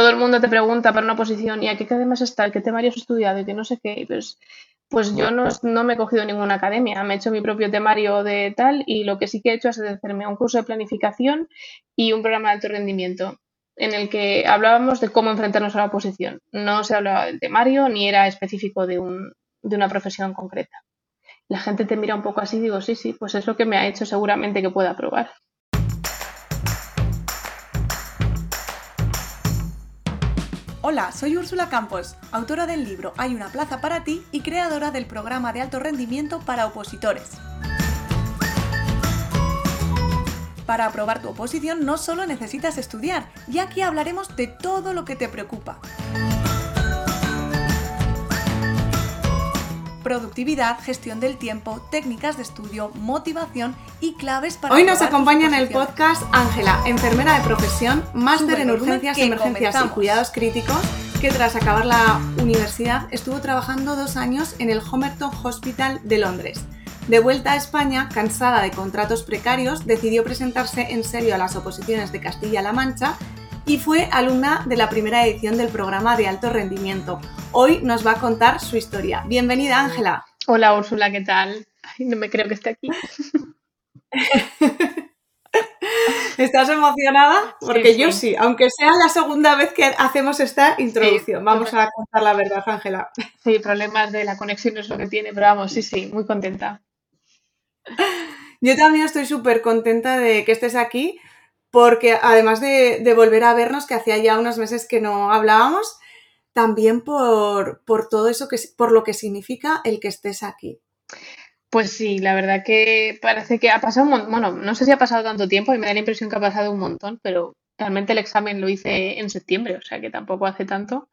todo el mundo te pregunta para una posición, ¿y a qué academias está? ¿Qué temario has estudiado? Y que no sé qué. Pues, pues yo no, no, me he cogido ninguna academia, me he hecho mi propio temario de tal y lo que sí que he hecho es hacerme un curso de planificación y un programa de alto rendimiento en el que hablábamos de cómo enfrentarnos a la oposición. No se hablaba del temario ni era específico de, un, de una profesión concreta. La gente te mira un poco así y digo, sí, sí, pues es lo que me ha hecho seguramente que pueda probar. Hola, soy Úrsula Campos, autora del libro Hay una plaza para ti y creadora del programa de alto rendimiento para opositores. Para aprobar tu oposición no solo necesitas estudiar, ya que hablaremos de todo lo que te preocupa. Productividad, gestión del tiempo, técnicas de estudio, motivación y claves para... Hoy nos acompaña en el podcast Ángela, enfermera de profesión, máster en urgencias, emergencias y cuidados críticos, que tras acabar la universidad estuvo trabajando dos años en el Homerton Hospital de Londres. De vuelta a España, cansada de contratos precarios, decidió presentarse en serio a las oposiciones de Castilla-La Mancha y fue alumna de la primera edición del programa de alto rendimiento. Hoy nos va a contar su historia. Bienvenida, Ángela. Hola, Úrsula, ¿qué tal? no me creo que esté aquí. ¿Estás emocionada? Porque yo sí, aunque sea la segunda vez que hacemos esta introducción. vamos a contar la verdad, Ángela. Sí, problemas de la conexión es lo que tiene, pero vamos, sí, sí, muy contenta. Yo también estoy súper contenta de que estés aquí, porque además de, volver a vernos, que hacía ya unos meses que no hablábamos, también por, todo eso que por lo que significa el que estés aquí. Pues sí, la verdad que parece que ha pasado un montón, bueno, no sé si ha pasado tanto tiempo y me da la impresión que ha pasado un montón, pero realmente el examen lo hice en septiembre, o sea que tampoco hace tanto.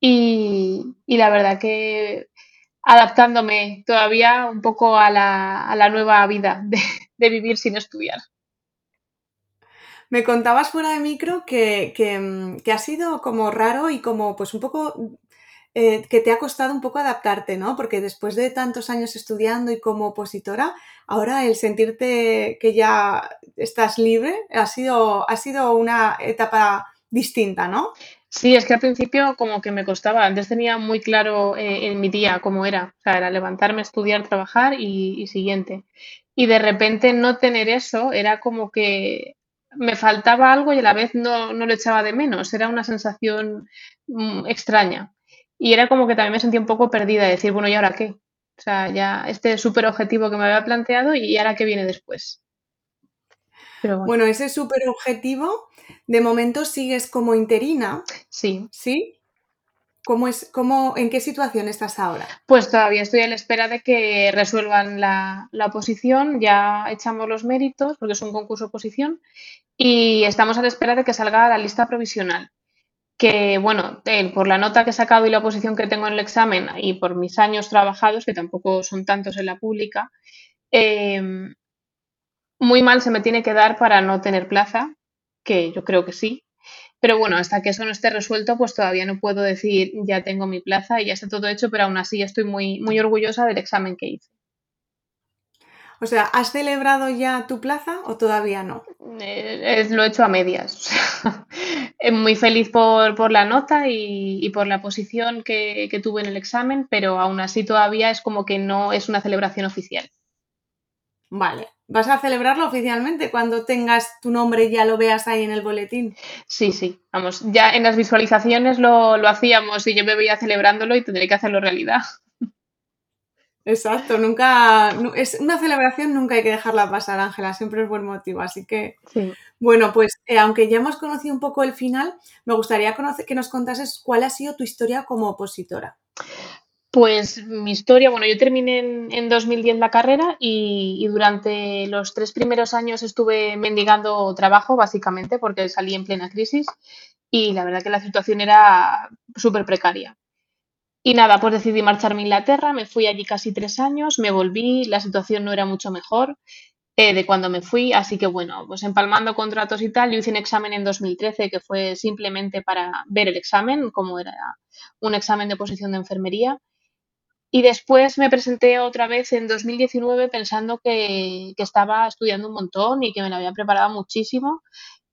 Y, y la verdad que adaptándome todavía un poco a la, nueva vida de, vivir sin estudiar. Me contabas fuera de micro que, que, ha sido como raro y como pues un poco eh, que te ha costado un poco adaptarte, ¿no? Porque después de tantos años estudiando y como opositora, ahora el sentirte que ya estás libre ha sido, ha sido una etapa distinta, ¿no? Sí, es que al principio como que me costaba. Antes tenía muy claro eh, en mi día cómo era. O sea, era levantarme, estudiar, trabajar y, siguiente. Y de repente no tener eso era como que me faltaba algo y a la vez no, no lo echaba de menos. Era una sensación mm, extraña. Y era como que también me sentía un poco perdida de decir, bueno, ¿y ahora qué? O sea, ya este súper objetivo que me había planteado y ahora qué viene después. bueno. ese súper objetivo de momento sigues como interina. Sí. ¿Sí? ¿Cómo es, cómo, ¿En qué situación estás ahora? Pues todavía estoy a la espera de que resuelvan la, oposición. Ya echamos los méritos, porque es un concurso oposición, y estamos a la espera de que salga la lista provisional. Que, bueno, por la nota que he sacado y la oposición que tengo en el examen y por mis años trabajados, que tampoco son tantos en la pública, eh, muy mal se me tiene que dar para no tener plaza, que yo creo que sí. Pero bueno, hasta que eso no esté resuelto, pues todavía no puedo decir ya tengo mi plaza y ya está todo hecho, pero aún así estoy muy, muy orgullosa del examen que hice. O sea, ¿has celebrado ya tu plaza o todavía no? Eh, lo he hecho a medias. muy feliz por, la nota y, por la posición que, que tuve en el examen, pero aún así todavía es como que no es una celebración oficial. Vale. ¿Vas a celebrarlo oficialmente cuando tengas tu nombre y ya lo veas ahí en el boletín? Sí, sí. Vamos, ya en las visualizaciones lo, hacíamos y yo me veía celebrándolo y tendré que hacerlo realidad. Exacto, nunca es una celebración nunca hay que dejarla pasar, Ángela, siempre es buen motivo, así que bueno, pues eh, aunque ya hemos conocido un poco el final, me gustaría conocer, que nos contases cuál ha sido tu historia como opositora. Pues mi historia, bueno, yo terminé en, 2010 la carrera y, durante los tres primeros años estuve mendigando trabajo, básicamente, porque salí en plena crisis y la verdad que la situación era súper precaria. Y nada, pues decidí marcharme a Inglaterra, me fui allí casi tres años, me volví, la situación no era mucho mejor eh, de cuando me fui, así que bueno, pues empalmando contratos y tal, yo hice un examen en 2013 que fue simplemente para ver el examen, como era un examen de posición de enfermería y después me presenté otra vez en 2019 pensando que, estaba estudiando un montón y que me lo había preparado muchísimo.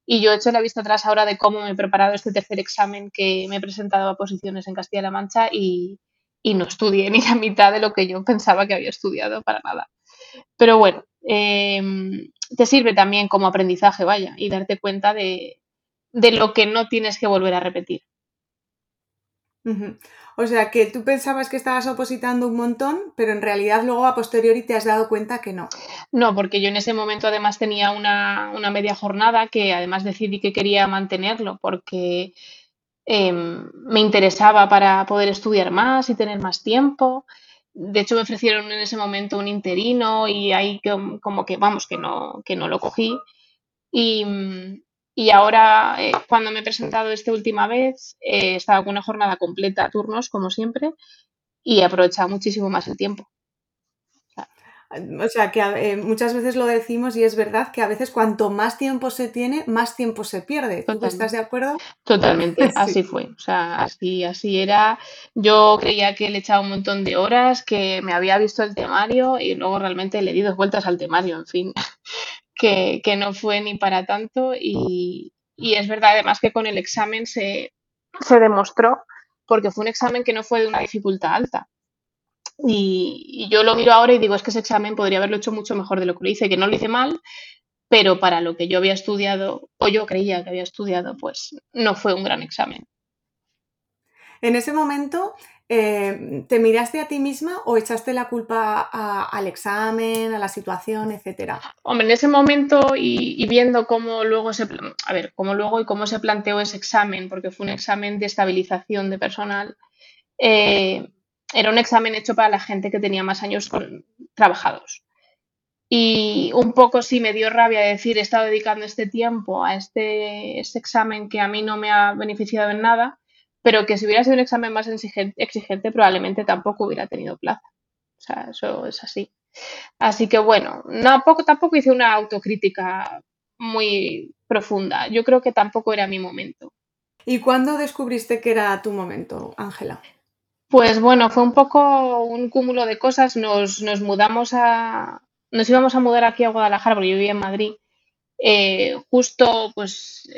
Y yo he hecho la vista atrás ahora de cómo me he preparado este tercer examen que me he presentado a posiciones en Castilla-La Mancha y, no estudié ni la mitad de lo que yo pensaba que había estudiado para nada. Pero bueno, em, te sirve también como aprendizaje, vaya, y darte cuenta de, de lo que no tienes que volver a repetir. O sea, que tú pensabas que estabas opositando un montón, pero en realidad luego a posteriori te has dado cuenta que no. No, porque yo en ese momento además tenía una, media jornada que además decidí que quería mantenerlo porque em, me interesaba para poder estudiar más y tener más tiempo. De hecho, me ofrecieron en ese momento un interino y ahí como que, vamos, que no, que no lo cogí. Y, y ahora, eh, cuando me he presentado esta última vez, he eh, estado con una jornada completa, turnos, como siempre, y he aprovechado muchísimo más el tiempo. O sea, que eh, muchas veces lo decimos y es verdad que a veces cuanto más tiempo se tiene, más tiempo se pierde. estás de acuerdo? Totalmente, así fue. O sea, así, así era. Yo creía que le echaba un montón de horas, que me había visto el temario y luego realmente le di dos vueltas al temario, en fin que, no fue ni para tanto y, es verdad además que con el examen se, demostró porque fue un examen que no fue de una dificultad alta. Y, yo lo miro ahora y digo, es que ese examen podría haberlo hecho mucho mejor de lo que lo hice, que no lo hice mal, pero para lo que yo había estudiado, o yo creía que había estudiado, pues no fue un gran examen. En ese momento, eh, ¿te miraste a ti misma o echaste la culpa al examen, a la situación, etcétera? Hombre, en ese momento y, viendo cómo luego se, a ver, cómo luego y cómo se planteó ese examen, porque fue un examen de estabilización de personal, eh, era un examen hecho para la gente que tenía más años trabajados. Y un poco sí me dio rabia decir, he estado dedicando este tiempo a este, este examen que a mí no me ha beneficiado en nada pero que si hubiera sido un examen más exigente, probablemente tampoco hubiera tenido plaza. O sea, eso es así. Así que bueno, tampoco, tampoco hice una autocrítica muy profunda. Yo creo que tampoco era mi momento. ¿Y cuándo descubriste que era tu momento, Ángela? Pues bueno, fue un poco un cúmulo de cosas. Nos, nos mudamos a. Nos íbamos a mudar aquí a Guadalajara porque yo vivía en Madrid eh, justo pues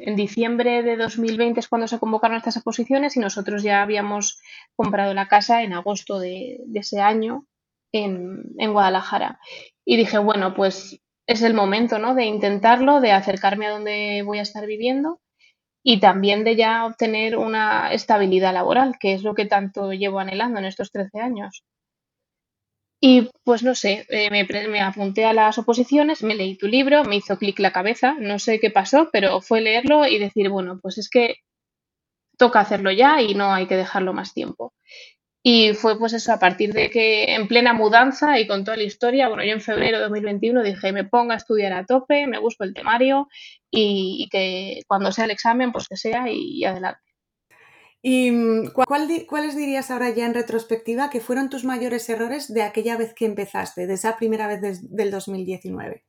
en diciembre de 2020 es cuando se convocaron estas exposiciones y nosotros ya habíamos comprado la casa en agosto de, ese año en, Guadalajara. Y dije, bueno, pues es el momento ¿no? de intentarlo, de acercarme a donde voy a estar viviendo y también de ya obtener una estabilidad laboral, que es lo que tanto llevo anhelando en estos 13 años. Y pues no sé, eh, me, apunté a las oposiciones, me leí tu libro, me hizo clic la cabeza, no sé qué pasó, pero fue leerlo y decir, bueno, pues es que toca hacerlo ya y no hay que dejarlo más tiempo. Y fue pues eso, a partir de que en plena mudanza y con toda la historia, bueno, yo en febrero de 2021 dije, me ponga a estudiar a tope, me busco el temario y, que cuando sea el examen, pues que sea y adelante. ¿Y mm, cuáles dirías ahora ya en retrospectiva que fueron tus mayores errores de aquella vez que empezaste, de esa primera vez del 2019?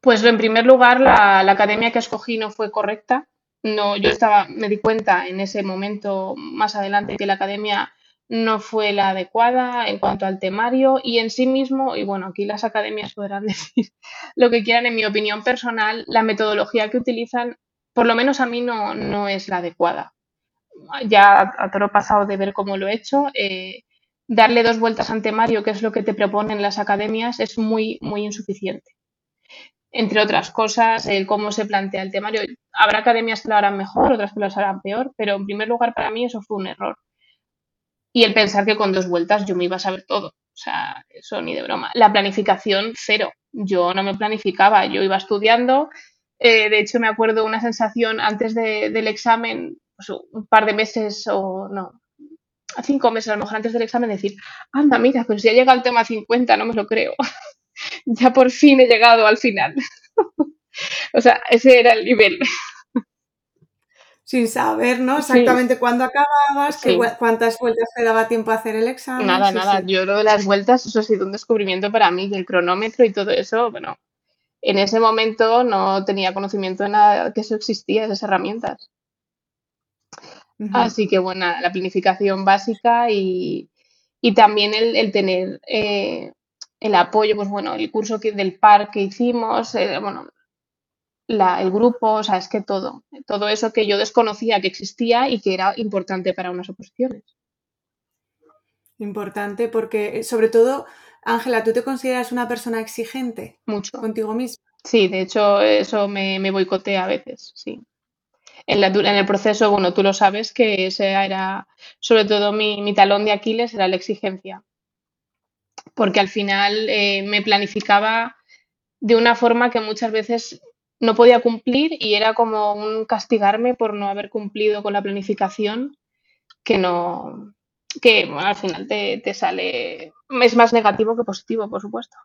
Pues en primer lugar, la, academia que escogí no fue correcta. No, yo estaba, me di cuenta en ese momento más adelante que la academia no fue la adecuada en cuanto al temario y en sí mismo, y bueno, aquí las academias podrán decir lo que quieran, en mi opinión personal, la metodología que utilizan, por lo menos a mí no, no es la adecuada ya a toro pasado de ver cómo lo he hecho, eh, darle dos vueltas ante Mario, que es lo que te proponen las academias, es muy, muy insuficiente. Entre otras cosas, el cómo se plantea el temario. Habrá academias que lo harán mejor, otras que lo harán peor, pero en primer lugar para mí eso fue un error. Y el pensar que con dos vueltas yo me iba a saber todo. O sea, eso ni de broma. La planificación, cero. Yo no me planificaba, yo iba estudiando. Eh, de hecho, me acuerdo una sensación antes del examen pues, un par de meses o no, a cinco meses a lo mejor antes del examen decir, anda, mira, pero si ha llegado el tema 50, no me lo creo. ya por fin he llegado al final. o sea, ese era el nivel. Sin saber, ¿no? Exactamente cuándo acababas, cuántas vueltas te daba tiempo a hacer el examen. Nada, nada. Yo lo de las vueltas, eso ha sido un descubrimiento para mí, el cronómetro y todo eso, bueno, en ese momento no tenía conocimiento de nada que eso existía, esas herramientas. Así que bueno, la planificación básica y, también el, tener eh, el apoyo, pues bueno, el curso que, del par que hicimos, eh, bueno, el grupo, o sea, es que todo, todo eso que yo desconocía que existía y que era importante para unas oposiciones. Importante porque, eh, sobre todo, Ángela, ¿tú te consideras una persona exigente? Mucho. Contigo misma. Sí, de hecho, eso me, me boicotea a veces, sí. En, la, en, el proceso, bueno, tú lo sabes que ese era, sobre todo mi, mi talón de Aquiles, era la exigencia. Porque al final eh, me planificaba de una forma que muchas veces no podía cumplir y era como un castigarme por no haber cumplido con la planificación que no, que bueno, al final te, te sale, es más negativo que positivo, por supuesto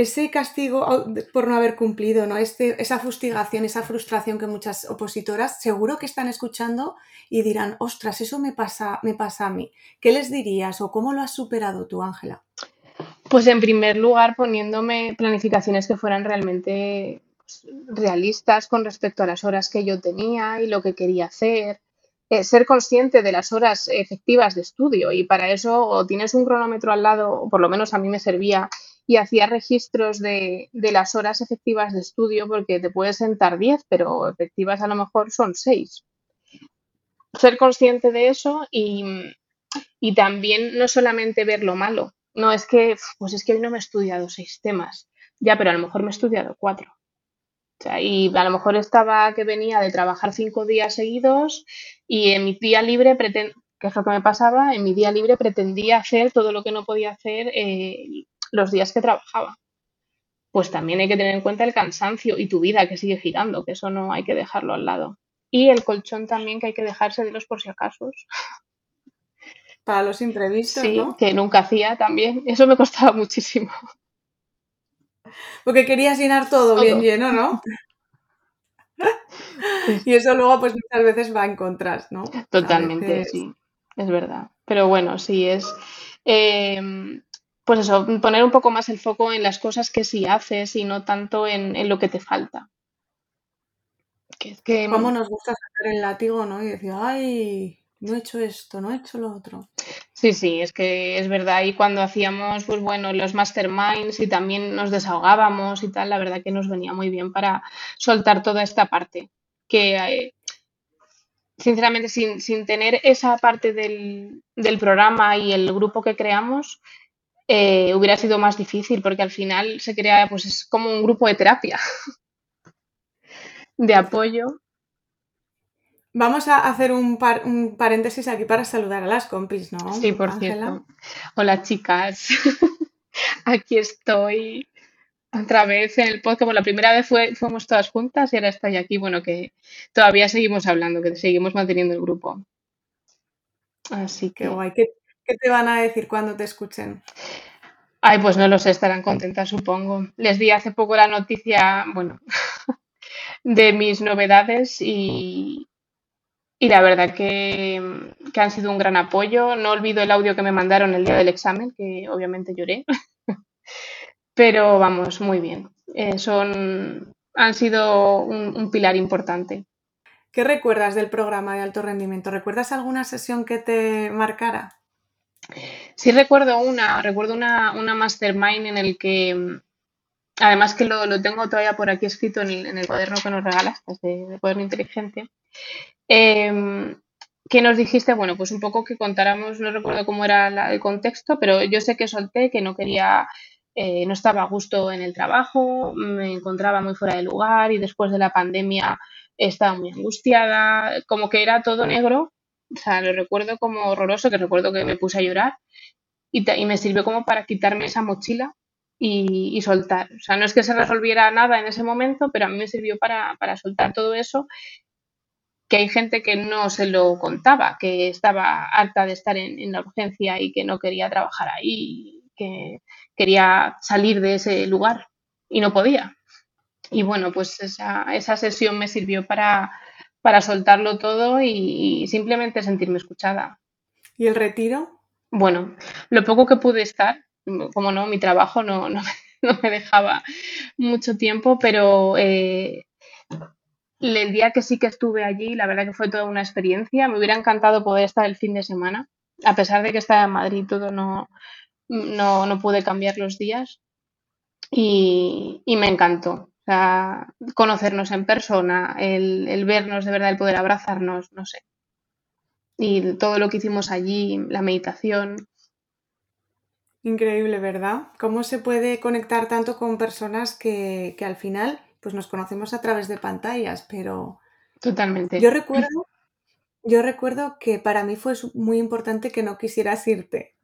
ese castigo por no haber cumplido, ¿no? Este, esa fustigación, esa frustración que muchas opositoras seguro que están escuchando y dirán, ostras, eso me pasa, me pasa a mí. ¿Qué les dirías o cómo lo has superado tú, Ángela? Pues en primer lugar poniéndome planificaciones que fueran realmente pues, realistas con respecto a las horas que yo tenía y lo que quería hacer. Eh, ser consciente de las horas efectivas de estudio y para eso o tienes un cronómetro al lado, o por lo menos a mí me servía y hacía registros de, las horas efectivas de estudio porque te puedes sentar 10, pero efectivas a lo mejor son 6. Ser consciente de eso y, también no solamente ver lo malo. No es que, pues es que hoy no me he estudiado seis temas. Ya, pero a lo mejor me he estudiado cuatro. y a lo mejor estaba que venía de trabajar cinco días seguidos y en mi día libre, que es lo que me pasaba, en mi día libre pretendía hacer todo lo que no podía hacer eh, los días que trabajaba. Pues también hay que tener en cuenta el cansancio y tu vida que sigue girando, que eso no hay que dejarlo al lado. Y el colchón también que hay que dejarse de los por si acaso. Para los imprevistos, sí, que nunca hacía también. Eso me costaba muchísimo. Porque querías llenar todo, bien lleno, ¿no? y eso luego pues muchas veces va en contras, ¿no? Totalmente, sí, es verdad. Pero bueno, sí es... Eh, pues eso, poner un poco más el foco en las cosas que sí haces y no tanto en, lo que te falta. Que que... ¿Cómo nos gusta sacar el látigo, no? Y decir, ay, no he hecho esto, no he hecho lo otro. Sí, sí, es que es verdad. Y cuando hacíamos, pues bueno, los masterminds y también nos desahogábamos y tal, la verdad que nos venía muy bien para soltar toda esta parte. Que, eh, sinceramente, sin, sin, tener esa parte del, del programa y el grupo que creamos, eh, hubiera sido más difícil porque al final se crea, pues es como un grupo de terapia, de apoyo. Vamos a hacer un, paréntesis aquí para saludar a las compis, ¿no? Sí, por cierto. Hola chicas, aquí estoy otra vez en el podcast. Como la primera vez fue, fuimos todas juntas y ahora estoy aquí. Bueno, que todavía seguimos hablando, que seguimos manteniendo el grupo. Así que. guay. ¿Qué te van a decir cuando te escuchen? Ay, pues no lo sé, estarán contentas, supongo. Les di hace poco la noticia, bueno, de mis novedades y, y la verdad que, que, han sido un gran apoyo. No olvido el audio que me mandaron el día del examen, que obviamente lloré. Pero vamos, muy bien. Eh, son, han sido un, un pilar importante. ¿Qué recuerdas del programa de alto rendimiento? ¿Recuerdas alguna sesión que te marcara? Sí recuerdo una, recuerdo una, una mastermind en el que, además que lo, lo tengo todavía por aquí escrito en el, el cuaderno que nos regalaste, de, de cuaderno inteligente, eh, que nos dijiste, bueno, pues un poco que contáramos, no recuerdo cómo era el contexto, pero yo sé que solté, que no quería, eh, no estaba a gusto en el trabajo, me encontraba muy fuera de lugar y después de la pandemia estaba muy angustiada, como que era todo negro o sea, lo recuerdo como horroroso, que recuerdo que me puse a llorar y, me sirvió como para quitarme esa mochila y, soltar. O sea, no es que se resolviera nada en ese momento, pero a mí me sirvió para, soltar todo eso, que hay gente que no se lo contaba, que estaba harta de estar en, la urgencia y que no quería trabajar ahí, que quería salir de ese lugar y no podía. Y bueno, pues esa, esa sesión me sirvió para, para soltarlo todo y, simplemente sentirme escuchada. ¿Y el retiro? Bueno, lo poco que pude estar, como no, mi trabajo no, no, me dejaba mucho tiempo, pero eh, el día que sí que estuve allí, la verdad que fue toda una experiencia. Me hubiera encantado poder estar el fin de semana, a pesar de que estaba en Madrid, todo no, no, no pude cambiar los días y, y me encantó sea, conocernos en persona, el, el vernos de verdad, el poder abrazarnos, no sé. Y todo lo que hicimos allí, la meditación. Increíble, ¿verdad? ¿Cómo se puede conectar tanto con personas que, que al final pues nos conocemos a través de pantallas, pero Totalmente. yo recuerdo, yo recuerdo que para mí fue muy importante que no quisieras irte.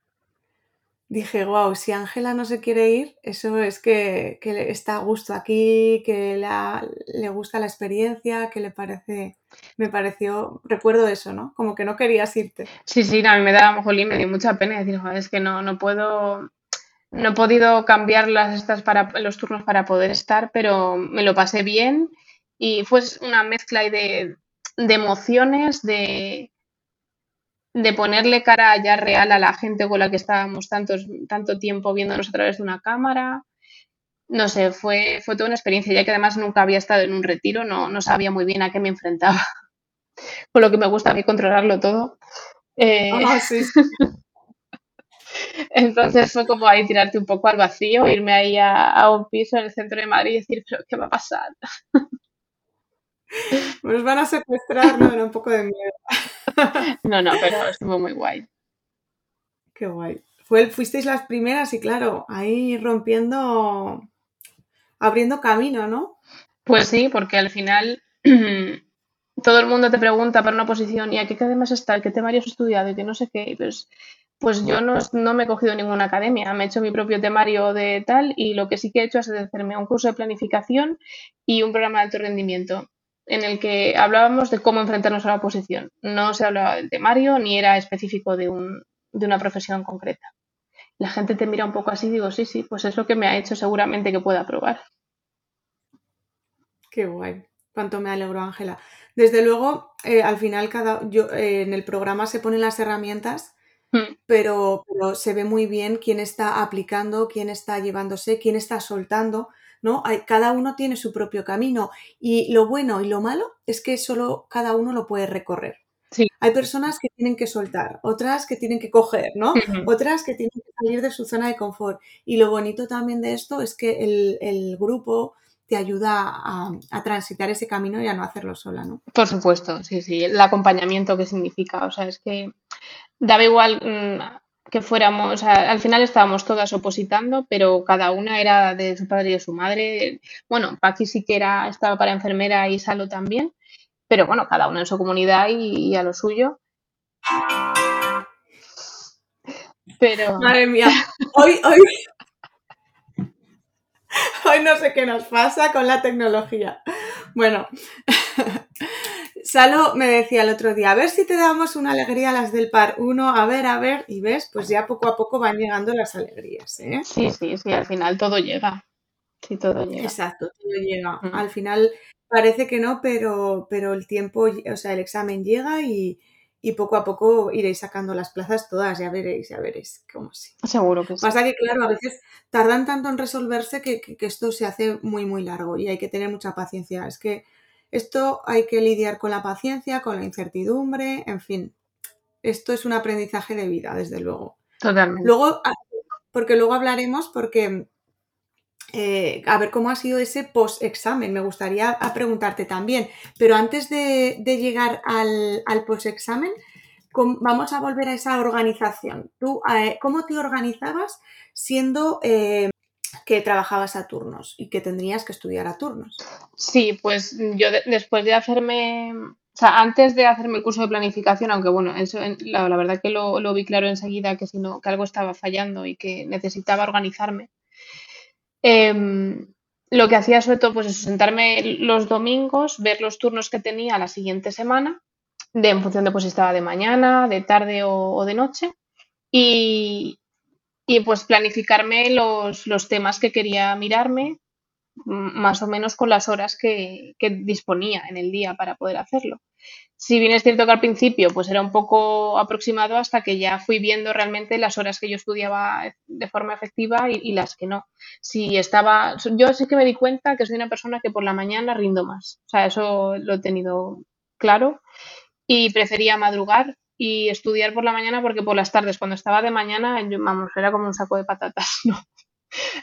Dije, wow, si Ángela no se quiere ir, eso es que, que está a gusto aquí, que la- le gusta la experiencia, que le parece, me pareció, recuerdo eso, ¿no? Como que no querías irte. Sí, sí, a mí me da, jolín, me dio mucha pena decir, "Joder, es que no, no puedo, no he podido cambiar las estas para los turnos para poder estar, pero me lo pasé bien y fue una mezcla de, de emociones, de, de ponerle cara ya real a la gente con la que estábamos tantos, tanto tiempo viéndonos a través de una cámara. No sé, fue, fue toda una experiencia, ya que además nunca había estado en un retiro, no, no sabía muy bien a qué me enfrentaba, con lo que me gusta a mí controlarlo todo. Eh, Ah, sí. Entonces fue como ahí tirarte un poco al vacío, irme ahí a, a un piso en el centro de Madrid y decir, pero ¿qué va a pasar? Nos van a secuestrar, no, era un poco de miedo. No, no, pero estuvo muy guay. Qué guay. Fue, fuisteis las primeras y claro, ahí rompiendo, abriendo camino, ¿no? Pues sí, porque al final todo el mundo te pregunta para una posición y a qué academias está, qué temario has estudiado y que no sé qué. y Pues, pues yo no, no me he cogido ninguna academia, me he hecho mi propio temario de tal y lo que sí que he hecho es hacerme un curso de planificación y un programa de alto rendimiento en el que hablábamos de cómo enfrentarnos a la oposición. No se hablaba del temario ni era específico de, un, de una profesión concreta. La gente te mira un poco así y digo, sí, sí, pues es lo que me ha hecho seguramente que pueda probar. Qué guay. Cuánto me alegro, Ángela. Desde luego, eh, al final, cada, yo, eh, en el programa se ponen las herramientas, Mm, pero, pero se ve muy bien quién está aplicando, quién está llevándose, quién está soltando, ¿no? Hay, cada uno tiene su propio camino y lo bueno y lo malo es que solo cada uno lo puede recorrer. Sí. Hay personas que tienen que soltar, otras que tienen que coger, ¿no? Otras que tienen que salir de su zona de confort. Y lo bonito también de esto es que el, el grupo te ayuda a, a transitar ese camino y a no hacerlo sola, ¿no? Por supuesto, sí, sí, el acompañamiento que significa, o sea, es que daba igual mm, que fuéramos, al final estábamos todas opositando, pero cada una era de su padre y de su madre. Bueno, Paqui sí que era, estaba para enfermera y Salo también, pero bueno, cada uno en su comunidad y, y a lo suyo. Pero Madre mía, hoy, hoy, hoy no sé qué nos pasa con la tecnología. Bueno, Salo me decía el otro día, a ver si te damos una alegría a las del par 1, a ver, a ver, y ves, pues ya poco a poco van llegando las alegrías, ¿eh? sí, sí, sí, al final todo llega. Sí, todo llega. Exacto, todo llega. Mm. Al final parece que no, pero, pero el tiempo, o sea, el examen llega y, y poco a poco iréis sacando las plazas todas, ya veréis, ya veréis cómo sí. Seguro que sí. Pasa que, claro, a veces tardan tanto en resolverse que, que- que esto se hace muy, muy largo y hay que tener mucha paciencia. Es que esto hay que lidiar con la paciencia, con la incertidumbre, en fin. Esto es un aprendizaje de vida, desde luego. Totalmente. Luego, ah, porque luego hablaremos, porque eh, a ver cómo ha sido ese post-examen. Me gustaría a preguntarte también. Pero antes de, de llegar al, al post-examen, vamos a volver a esa organización. ¿Tú eh, cómo te organizabas siendo eh, que trabajabas a turnos y que tendrías que estudiar a turnos? Sí, pues yo de- después de hacerme, o sea, antes de hacerme el curso de planificación, aunque bueno, eso la, la verdad que lo, lo vi claro enseguida que si no, que algo estaba fallando y que necesitaba organizarme. Em, lo que hacía sobre todo, pues eso, sentarme los domingos, ver los turnos que tenía la siguiente semana, de, en función de pues si estaba de mañana, de tarde o de noche, y, y pues planificarme los, los temas que quería mirarme, más o menos con las horas que, que disponía en el día para poder hacerlo. Si bien es cierto que al principio pues era un poco aproximado hasta que ya fui viendo realmente las horas que yo estudiaba de forma efectiva y, y las que no. Si estaba, yo sí que me di cuenta que soy una persona que por la mañana rindo más. O sea, eso lo he tenido claro y prefería madrugar y estudiar por la mañana porque por las tardes cuando estaba de mañana, yo, vamos, era como un saco de patatas, ¿no?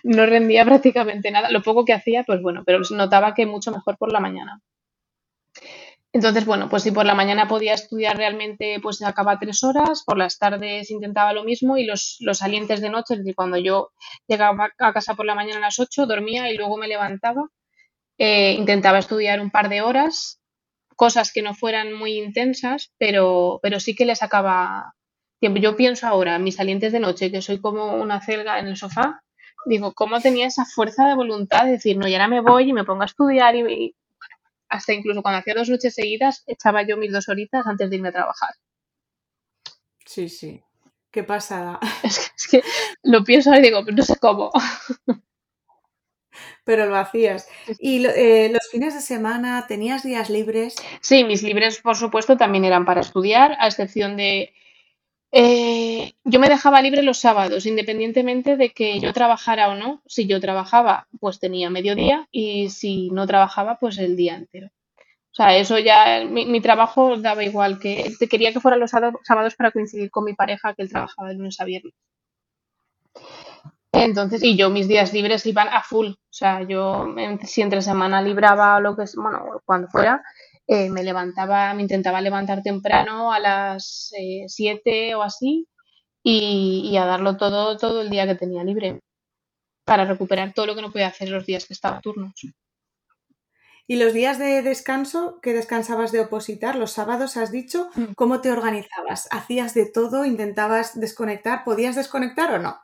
no rendía prácticamente nada. Lo poco que hacía, pues bueno, pero notaba que mucho mejor por la mañana. Entonces, bueno, pues si por la mañana podía estudiar realmente, pues acababa tres horas, por las tardes intentaba lo mismo y los, los salientes de noche, es decir, cuando yo llegaba a casa por la mañana a las ocho, dormía y luego me levantaba, eh, intentaba estudiar un par de horas, cosas que no fueran muy intensas, pero, pero sí que le sacaba tiempo. Yo pienso ahora, mis salientes de noche, que soy como una celga en el sofá, digo, ¿cómo tenía esa fuerza de voluntad de decir, no, y ahora me voy y me pongo a estudiar y, hasta incluso cuando hacía dos noches seguidas, echaba yo mis dos horitas antes de irme a trabajar. Sí, sí. Qué pasada. Es que, lo pienso y digo, no sé cómo. Pero lo hacías. ¿Y eh, los fines de semana tenías días libres? Sí, mis libres, por supuesto, también eran para estudiar, a excepción de eh, yo me dejaba libre los sábados, independientemente de que yo trabajara o no. Si yo trabajaba, pues tenía mediodía y si no trabajaba, pues el día entero. O sea, eso ya, mi, trabajo daba igual, que quería que fueran los sábados para coincidir con mi pareja, que él trabajaba de lunes a viernes. Entonces, y yo mis días libres iban a full. O sea, yo si entre semana libraba o lo que es, bueno, cuando fuera, eh, me levantaba, me intentaba levantar temprano a las 7 eh, o así y, a darlo todo todo el día que tenía libre para recuperar todo lo que no podía hacer los días que estaba turnos. ¿Y los días de descanso que descansabas de opositar, los sábados has dicho, mm. cómo te organizabas? ¿Hacías de todo? ¿Intentabas desconectar? ¿Podías desconectar o no?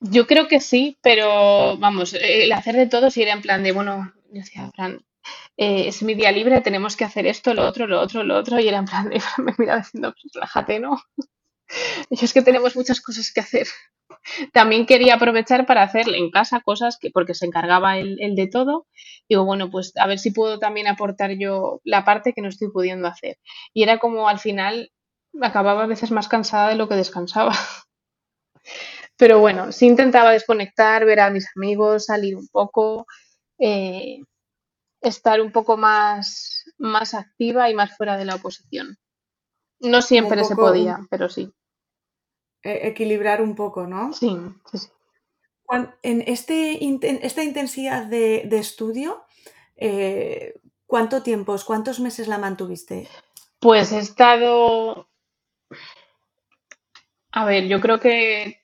Yo creo que sí, pero vamos, el hacer de todo si era en plan de, bueno, yo decía, Fran, eh, es mi día libre, tenemos que hacer esto, lo otro, lo otro, lo otro, y era en plan, de, me miraba diciendo, pues relájate, ¿no? Y es que tenemos muchas cosas que hacer. También quería aprovechar para hacer en casa cosas que, porque se encargaba él, de todo. Digo, bueno, pues a ver si puedo también aportar yo la parte que no estoy pudiendo hacer. Y era como al final acababa a veces más cansada de lo que descansaba. Pero bueno, sí intentaba desconectar, ver a mis amigos, salir un poco. Eh, estar un poco más, más activa y más fuera de la oposición. No siempre se podía, pero sí. E, equilibrar un poco, ¿no? Sí, sí, sí. En este, esta intensidad de, estudio, eh, ¿cuánto tiempo, cuántos meses la mantuviste? Pues he estado. A ver, yo creo que.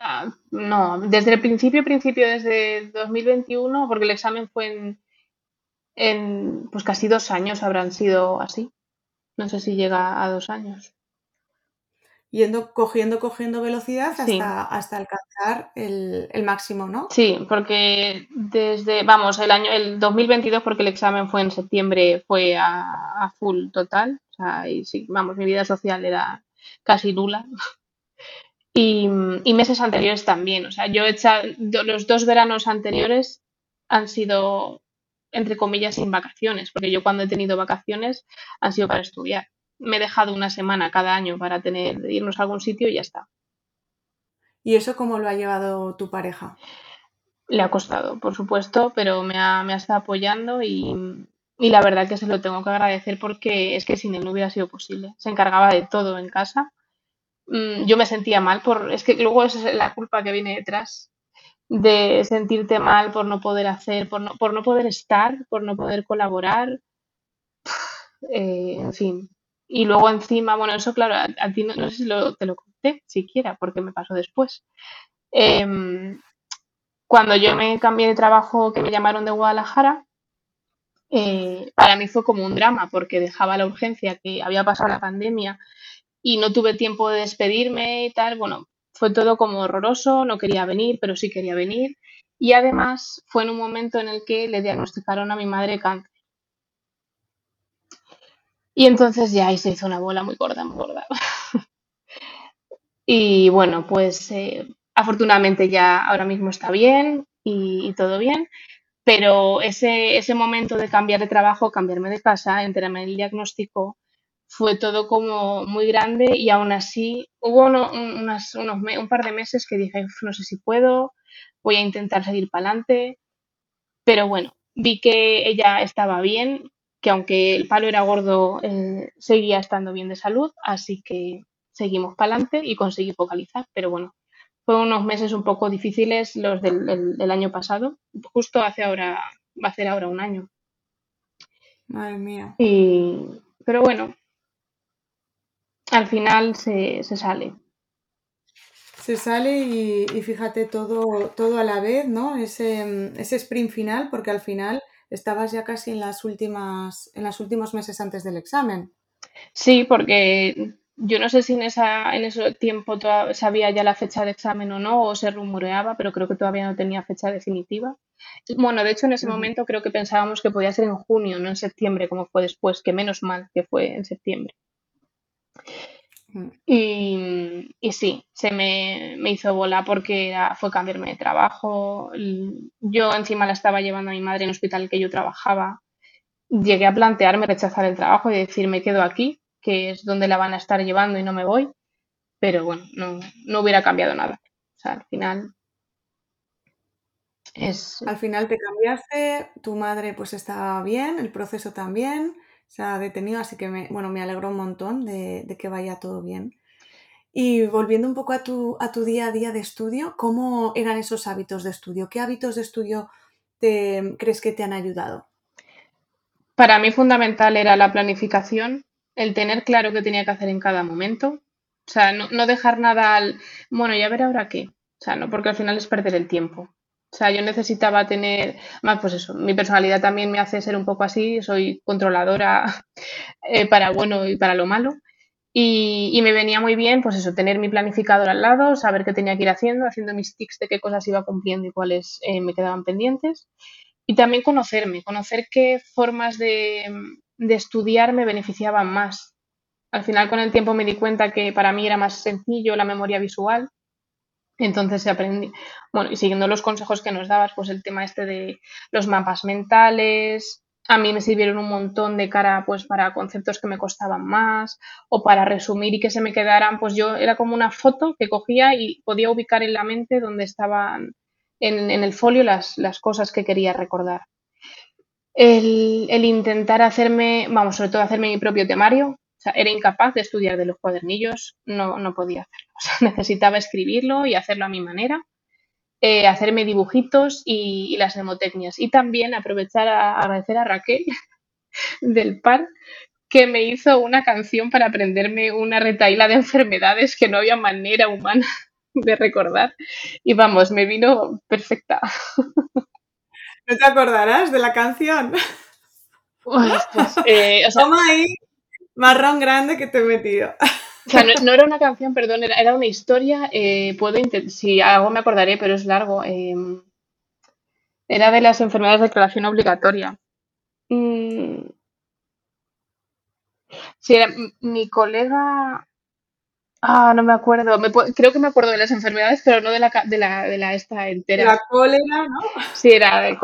Ah, no, desde el principio, principio, desde 2021, porque el examen fue en en pues casi dos años habrán sido así. No sé si llega a dos años. Yendo, cogiendo, cogiendo velocidad hasta, hasta alcanzar el, máximo, ¿no? Sí, porque desde, vamos, el año, el 2022, porque el examen fue en septiembre, fue a, full total. O sea, y sí, vamos, mi vida social era casi nula. Y, y meses anteriores también. O sea, yo he echado, los dos veranos anteriores han sido entre comillas, sin vacaciones, porque yo cuando he tenido vacaciones han sido para estudiar. Me he dejado una semana cada año para tener, irnos a algún sitio y ya está. ¿Y eso cómo lo ha llevado tu pareja? Le ha costado, por supuesto, pero me ha, me ha estado apoyando y, y la verdad que se lo tengo que agradecer porque es que sin él no hubiera sido posible. Se encargaba de todo en casa. Mm, yo me sentía mal por, es que luego es la culpa que viene detrás de sentirte mal por no poder hacer, por no, por no poder estar, por no poder colaborar. Eh, en fin. Y luego encima, bueno, eso claro, a, ti no, sé si te lo conté siquiera, porque me pasó después. Em, cuando yo me cambié de trabajo, que me llamaron de Guadalajara, eh, para mí fue como un drama, porque dejaba la urgencia que había pasado la pandemia y no tuve tiempo de despedirme y tal. Bueno, fue todo como horroroso, no quería venir, pero sí quería venir. Y además fue en un momento en el que le diagnosticaron a mi madre cáncer. Y entonces ya ahí se hizo una bola muy gorda, muy gorda. y bueno, pues eh, afortunadamente ya ahora mismo está bien y, todo bien, pero ese, ese momento de cambiar de trabajo, cambiarme de casa, enterarme el diagnóstico, fue todo como muy grande y aún así hubo unas, unos un par de meses que dije, no sé si puedo, voy a intentar seguir para adelante, pero bueno, vi que ella estaba bien, que aunque el palo era gordo, eh, seguía estando bien de salud, así que seguimos para adelante y conseguí focalizar, pero bueno, fueron unos meses un poco difíciles los del, año pasado, justo hace ahora, va a ser ahora un año. Madre mía. Y, pero bueno, al final se, sale. Se sale y, fíjate todo, todo a la vez, ¿no? Ese, ese sprint final, porque al final estabas ya casi en las últimas, en los últimos meses antes del examen. Sí, porque yo no sé si en, esa, en ese tiempo sabía ya la fecha de examen o no, o se rumoreaba, pero creo que todavía no tenía fecha definitiva. Bueno, de hecho, en ese momento creo que pensábamos que podía ser en junio, no en septiembre, como fue después, que menos mal que fue en septiembre. Y, y, sí, se me, hizo bola porque fue cambiarme de trabajo. Yo encima la estaba llevando a mi madre en el hospital que yo trabajaba. Llegué a plantearme rechazar el trabajo y decir me quedo aquí, que es donde la van a estar llevando y no me voy. Pero bueno, no, no hubiera cambiado nada. O sea, al final es... Al final te cambiaste, tu madre pues estaba bien, el proceso también se ha detenido, así que me, bueno, me alegro un montón de, que vaya todo bien. Y volviendo un poco a tu, a tu día a día de estudio, ¿cómo eran esos hábitos de estudio? ¿Qué hábitos de estudio te, crees que te han ayudado? Para mí fundamental era la planificación, el tener claro qué tenía que hacer en cada momento. O sea, no, no dejar nada al, bueno, ya ver ahora qué. O sea, no, porque al final es perder el tiempo. O sea, yo necesitaba tener, más pues eso, mi personalidad también me hace ser un poco así, soy controladora eh, para bueno y para lo malo. Y, me venía muy bien, pues eso, tener mi planificador al lado, saber qué tenía que ir haciendo, haciendo mis tics de qué cosas iba cumpliendo y cuáles eh, me quedaban pendientes. Y también conocerme, conocer qué formas de, de estudiar me beneficiaban más. Al final, con el tiempo me di cuenta que para mí era más sencillo la memoria visual entonces se aprendí, bueno, y siguiendo los consejos que nos dabas, pues el tema este de los mapas mentales, a mí me sirvieron un montón de cara pues para conceptos que me costaban más o para resumir y que se me quedaran, pues yo era como una foto que cogía y podía ubicar en la mente donde estaban en, el folio las, cosas que quería recordar. El, el, intentar hacerme, vamos, sobre todo hacerme mi propio temario, sea, era incapaz de estudiar de los cuadernillos, no, no podía hacerlo. necesitaba escribirlo y hacerlo a mi manera, eh, hacerme dibujitos y, las mnemotecnias. Y también aprovechar a, agradecer a Raquel del PAR que me hizo una canción para aprenderme una retaíla de enfermedades que no había manera humana de recordar. Y vamos, me vino perfecta. ¿No te acordarás de la canción? Eh, Toma ahí marrón grande que te he metido. O sea, no, era una canción, perdón, era, una historia. Eh, puedo si algo me acordaré, pero es largo. Em, era de las enfermedades de declaración obligatoria. Mm. Sí, era mi colega. Ah, no me acuerdo. creo que me acuerdo de las enfermedades, pero no de la, de la, de la esta entera. La cólera, ¿no? Sí, era el,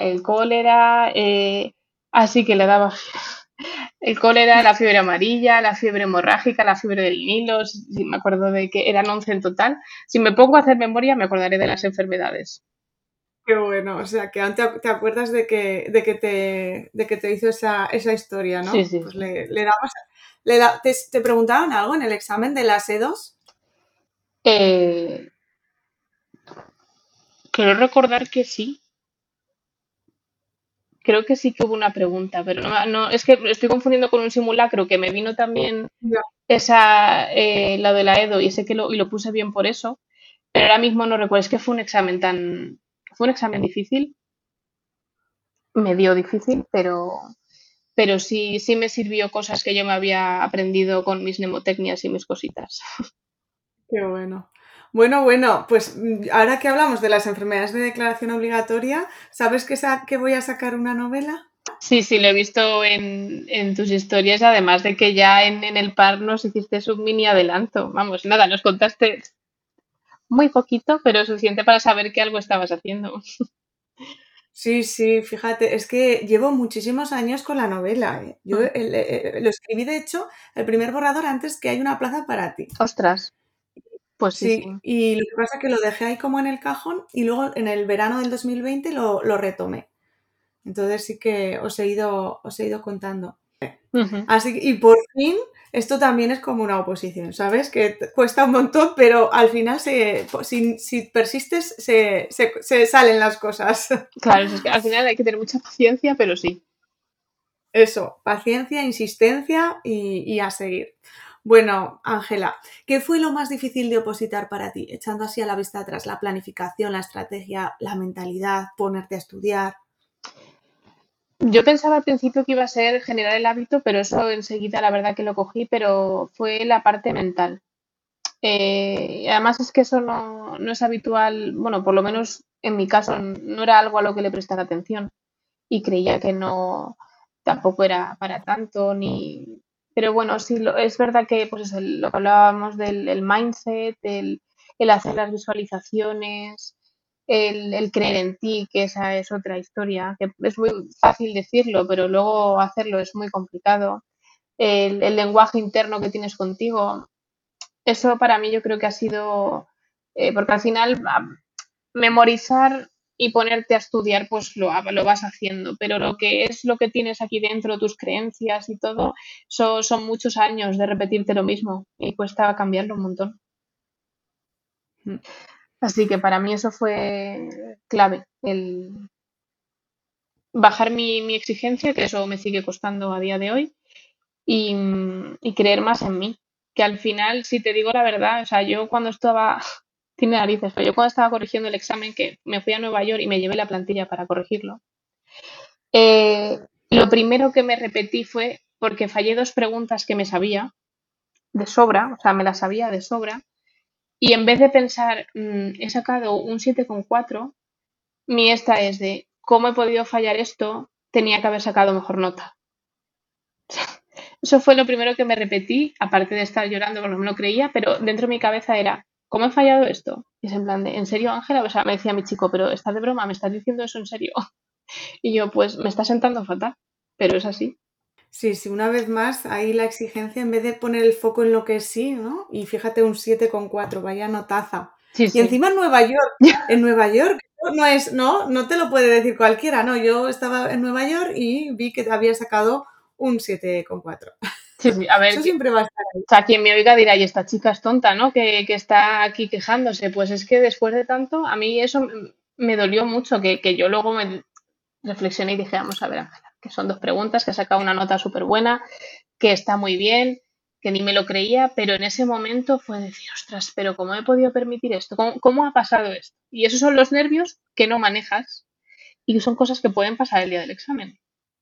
el cólera. Eh, así que le daba el cólera, la fiebre amarilla, la fiebre hemorrágica, la fiebre del Nilo, si me acuerdo de que eran 11 en total. Si me pongo a hacer memoria, me acordaré de las enfermedades. Qué bueno, o sea, que te, te acuerdas de que, de que, te, de que te hizo esa, esa historia, ¿no? Sí, sí. Pues le, damos, le te, te, preguntaban algo en el examen de las E2? Eh, quiero recordar que sí creo que sí que hubo una pregunta, pero no, es que estoy confundiendo con un simulacro que me vino también esa, eh, la de la EDO y sé que lo, y lo puse bien por eso, pero ahora mismo no recuerdo, es que fue un examen tan, fue un examen difícil, medio difícil, pero, pero sí, sí me sirvió cosas que yo me había aprendido con mis mnemotecnias y mis cositas. Qué bueno. Bueno, bueno, pues mm, ahora que hablamos de las enfermedades de declaración obligatoria, ¿sabes que, que voy a sacar una novela? Sí, sí, lo he visto en, tus historias, además de que ya en, el par nos hiciste un mini adelanto. Vamos, nada, nos contaste muy poquito, pero suficiente para saber que algo estabas haciendo. Sí, sí, fíjate, es que llevo muchísimos años con la novela. ¿eh? Yo ah. eh, lo escribí, de hecho, el primer borrador antes que hay una plaza para ti. Ostras. Pues sí, y lo que pasa es que lo dejé ahí como en el cajón y luego en el verano del 2020 lo, lo retomé. Entonces sí que os he ido, os he ido contando. Así y por fin esto también es como una oposición, ¿sabes? Que cuesta un montón, pero al final, se, si, persistes, se, salen las cosas. Claro, es que al final hay que tener mucha paciencia, pero sí. Eso, paciencia, insistencia y, a seguir. Bueno, Ángela, ¿qué fue lo más difícil de opositar para ti? Echando así a la vista atrás, la planificación, la estrategia, la mentalidad, ponerte a estudiar. Yo pensaba al principio que iba a ser generar el hábito, pero eso enseguida la verdad que lo cogí, pero fue la parte mental. Eh, además es que eso no, no, es habitual, bueno, por lo menos en mi caso no era algo a lo que le prestara atención y creía que no, tampoco era para tanto, ni... Pero bueno, sí, lo, es verdad que pues lo que hablábamos del mindset, el, el hacer las visualizaciones, el, creer en ti, que esa es otra historia, que es muy fácil decirlo, pero luego hacerlo es muy complicado. El, lenguaje interno que tienes contigo, eso para mí yo creo que ha sido, eh, porque al final memorizar y ponerte a estudiar, pues lo, lo, vas haciendo, pero lo que es lo que tienes aquí dentro, tus creencias y todo, son muchos años de repetirte lo mismo y cuesta cambiarlo un montón. Así que para mí eso fue clave, el bajar mi, exigencia, que eso me sigue costando a día de hoy, y, creer más en mí. Que al final, si te digo la verdad, o sea, yo cuando estaba, tiene narices, pero yo cuando estaba corrigiendo el examen, que me fui a Nueva York y me llevé la plantilla para corregirlo, eh, lo primero que me repetí fue porque fallé dos preguntas que me sabía de sobra, o sea, me las sabía de sobra, y en vez de pensar, mm, he sacado un 7,4, mi esta es de, ¿cómo he podido fallar esto? Tenía que haber sacado mejor nota. Eso fue lo primero que me repetí, aparte de estar llorando porque no me lo creía, pero dentro de mi cabeza era, ¿cómo he fallado esto? Y es en plan de, ¿en serio, Ángela? O sea, me decía mi chico, pero ¿estás de broma? ¿Me estás diciendo eso en serio? Y yo, pues me está sentando fatal, pero es así. Sí, sí, una vez más, ahí la exigencia, en vez de poner el foco en lo que sí, ¿no? Y fíjate un 7,4, vaya notaza. y encima en Nueva York, en Nueva York no es, no, no te lo puede decir cualquiera, no, yo estaba en Nueva York y vi que te había sacado un 7,4. Sí, sí, a ver. Eso siempre va a estar ahí. O sea, quien me oiga dirá, y esta chica es tonta, ¿no? Que, que, está aquí quejándose. Pues es que después de tanto, a mí eso me dolió mucho, que, que yo luego me reflexioné y dije, vamos a ver, Ángela, que son dos preguntas, que ha sacado una nota súper buena, que está muy bien, que ni me lo creía, pero en ese momento fue decir, ostras, pero ¿cómo he podido permitir esto? ¿Cómo, ha pasado esto? Y esos son los nervios que no manejas y son cosas que pueden pasar el día del examen.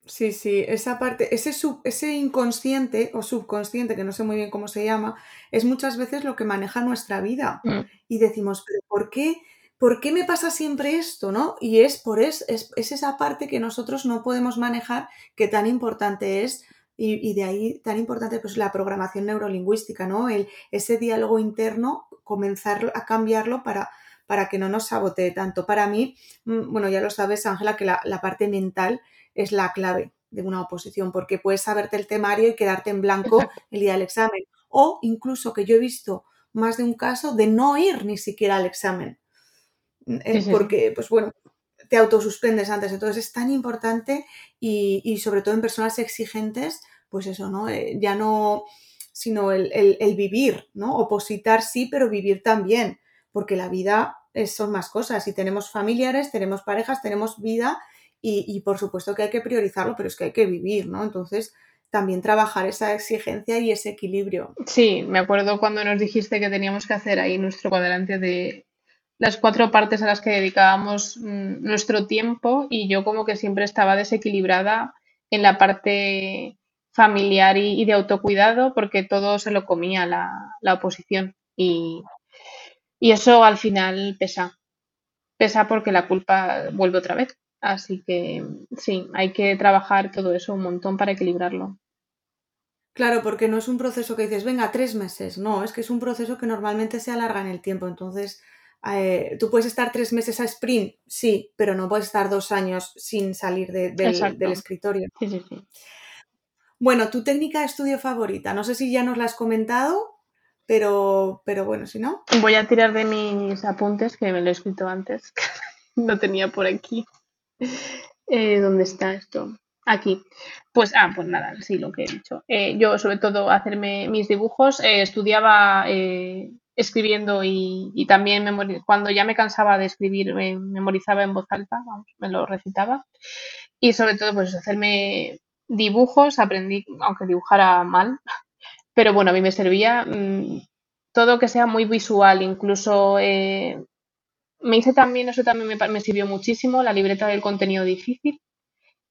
Sí, sí, esa parte, ese, ese inconsciente o subconsciente, que no sé muy bien cómo se llama, es muchas veces lo que maneja nuestra vida. Mm. Y decimos, pero ¿por qué ¿por qué me pasa siempre esto? ¿no? Y es por es, es, esa parte que nosotros no podemos manejar que tan importante es y, de ahí tan importante pues la programación neurolingüística, ¿no? El, ese diálogo interno, comenzar a cambiarlo para, para que no nos sabotee tanto. Para mí, mm, bueno, ya lo sabes, Ángela, que la, la, parte mental es la clave de una oposición, porque puedes saberte el temario y quedarte en blanco el día del examen. O incluso que yo he visto más de un caso de no ir ni siquiera al examen porque, pues bueno, te autosuspendes antes. Entonces es tan importante y, sobre todo en personas exigentes, pues eso, ¿no? Eh, ya no, sino el, vivir, ¿no? Opositar sí, pero vivir también, porque la vida son más cosas y tenemos familiares, tenemos parejas, tenemos vida y, y, por supuesto que hay que priorizarlo, pero es que hay que vivir, ¿no? Entonces también trabajar esa exigencia y ese equilibrio. Sí, me acuerdo cuando nos dijiste que teníamos que hacer ahí nuestro cuadrante de las cuatro partes a las que dedicábamos mm, nuestro tiempo y yo como que siempre estaba desequilibrada en la parte familiar y, de autocuidado porque todo se lo comía la, oposición y, y, eso al final pesa, pesa porque la culpa vuelve otra vez. Así que sí, hay que trabajar todo eso un montón para equilibrarlo. Claro, porque no es un proceso que dices, venga, tres meses, no, es que es un proceso que normalmente se alarga en el tiempo, entonces eh, tú puedes estar tres meses a sprint, sí, pero no puedes estar dos años sin salir del, escritorio. Bueno, tu técnica de estudio favorita, no sé si ya nos la has comentado, pero, pero bueno, si no. Voy a tirar de mis apuntes, que me lo he escrito antes, no tenía por aquí. Eh, ¿Dónde está esto? Aquí. Pues, ah, pues nada, sí, lo que he dicho. Eh, yo, sobre todo, hacerme mis dibujos, eh, estudiaba escribiendo y, también cuando ya me cansaba de escribir, me memorizaba en voz alta, vamos, me lo recitaba. Y sobre todo, pues hacerme dibujos, aprendí, aunque dibujara mal, pero bueno, a mí me servía mm, todo que sea muy visual, incluso me hice también, eso también me, me sirvió muchísimo, la libreta del contenido difícil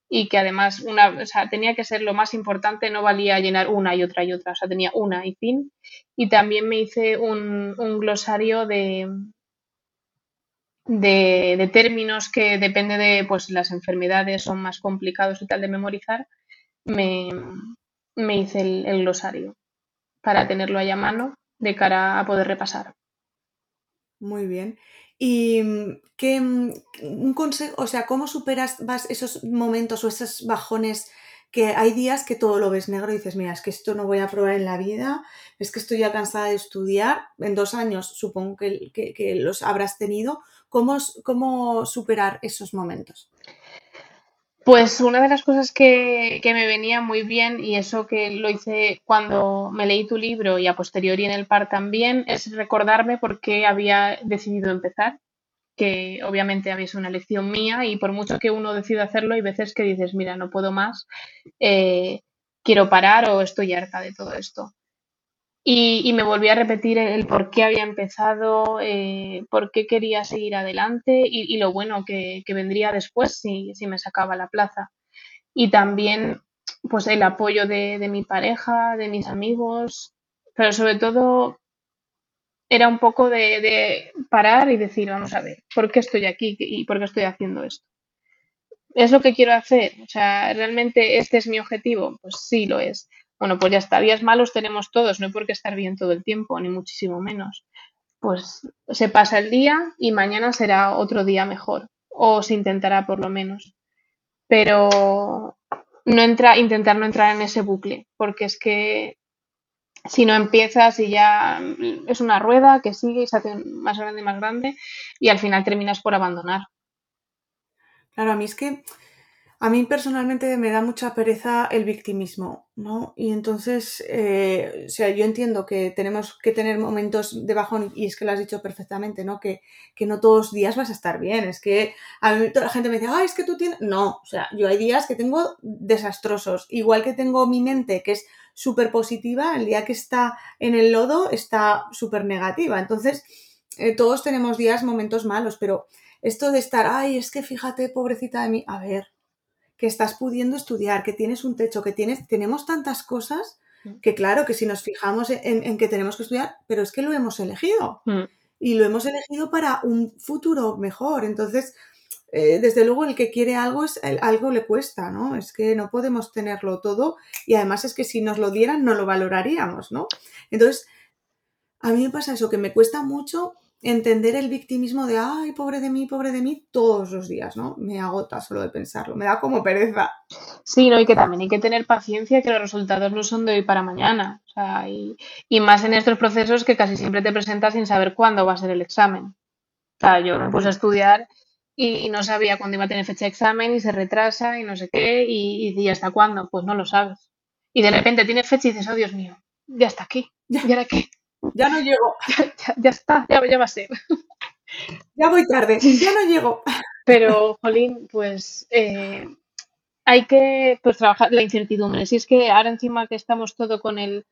y que además una, o sea, tenía que ser lo más importante, no valía llenar una y otra y otra, o sea, tenía una y fin. Y también me hice un, glosario de, de, términos que depende de pues las enfermedades son más complicados y tal de memorizar, me, hice el, el glosario para tenerlo ahí a mano de cara a poder repasar. Muy bien. Y mm, qué mm, un consejo, o sea, ¿cómo superas esos momentos o esos bajones que hay días que todo lo ves negro y dices, mira, es que esto no voy a probar en la vida, es que estoy ya cansada de estudiar, en dos años supongo que, los habrás tenido. ¿Cómo, ¿Cómo superar esos momentos? Pues una de las cosas que, me venía muy bien, y eso que lo hice cuando me leí tu libro y a posteriori en el par también, es recordarme por qué había decidido empezar, que obviamente había sido una elección mía y por mucho que uno decida hacerlo, hay veces que dices, mira, no puedo más, eh, quiero parar o estoy harta de todo esto. Y, me volví a repetir el, por qué había empezado, eh, por qué quería seguir adelante y, lo bueno que, vendría después si, me sacaba la plaza. Y también pues el apoyo de, mi pareja, de mis amigos, pero sobre todo era un poco de, de, parar y decir, vamos a ver, ¿por qué estoy aquí y por qué estoy haciendo esto? ¿Es lo que quiero hacer? O sea, ¿realmente este es mi objetivo? Pues sí lo es. Bueno, pues ya está, días malos tenemos todos, no hay por qué estar bien todo el tiempo, ni muchísimo menos. Pues se pasa el día y mañana será otro día mejor, o se intentará por lo menos. Pero no entra, intentar no entrar en ese bucle, porque es que si no empiezas y ya es una rueda que sigue y se hace más grande y más grande y al final terminas por abandonar. Claro, a mí es que a mí personalmente me da mucha pereza el victimismo, ¿no? Y entonces, eh, o sea, yo entiendo que tenemos que tener momentos de bajón, y es que lo has dicho perfectamente, ¿no? Que, que no todos los días vas a estar bien. Es que a mí toda la gente me dice, ah, es que tú tienes. No, o sea, yo hay días que tengo desastrosos. Igual que tengo mi mente que es súper positiva, el día que está en el lodo está súper negativa. Entonces, eh, todos tenemos días, momentos malos, pero esto de estar, ay, es que fíjate, pobrecita de mí, a ver, que estás pudiendo estudiar, que tienes un techo, que tienes, tenemos tantas cosas mm. que claro, que si nos fijamos en, que tenemos que estudiar, pero es que lo hemos elegido. Mm. Y lo hemos elegido para un futuro mejor. Entonces, eh, desde luego el que quiere algo es algo le cuesta, ¿no? Es que no podemos tenerlo todo y además es que si nos lo dieran no lo valoraríamos, ¿no? Entonces, a mí me pasa eso, que me cuesta mucho entender el victimismo de, ay, pobre de mí, pobre de mí, todos los días, ¿no? Me agota solo de pensarlo, me da como pereza. Sí, ¿no? y que también hay que tener paciencia, que los resultados no son de hoy para mañana. O sea, y, más en estos procesos que casi siempre te presentas sin saber cuándo va a ser el examen. O sea, yo me puse a estudiar y, no sabía cuándo iba a tener fecha de examen y se retrasa y no sé qué, y, y, hasta cuándo? Pues no lo sabes. Y de repente tienes fecha y dices, oh Dios mío, ya está aquí, ¿y ahora qué? Ya no llego. Ya, está, ya, va a ser. Ya voy tarde, ya no llego. Pero, Jolín, pues eh, hay que pues, trabajar la incertidumbre. Si es que ahora encima que estamos todo con el...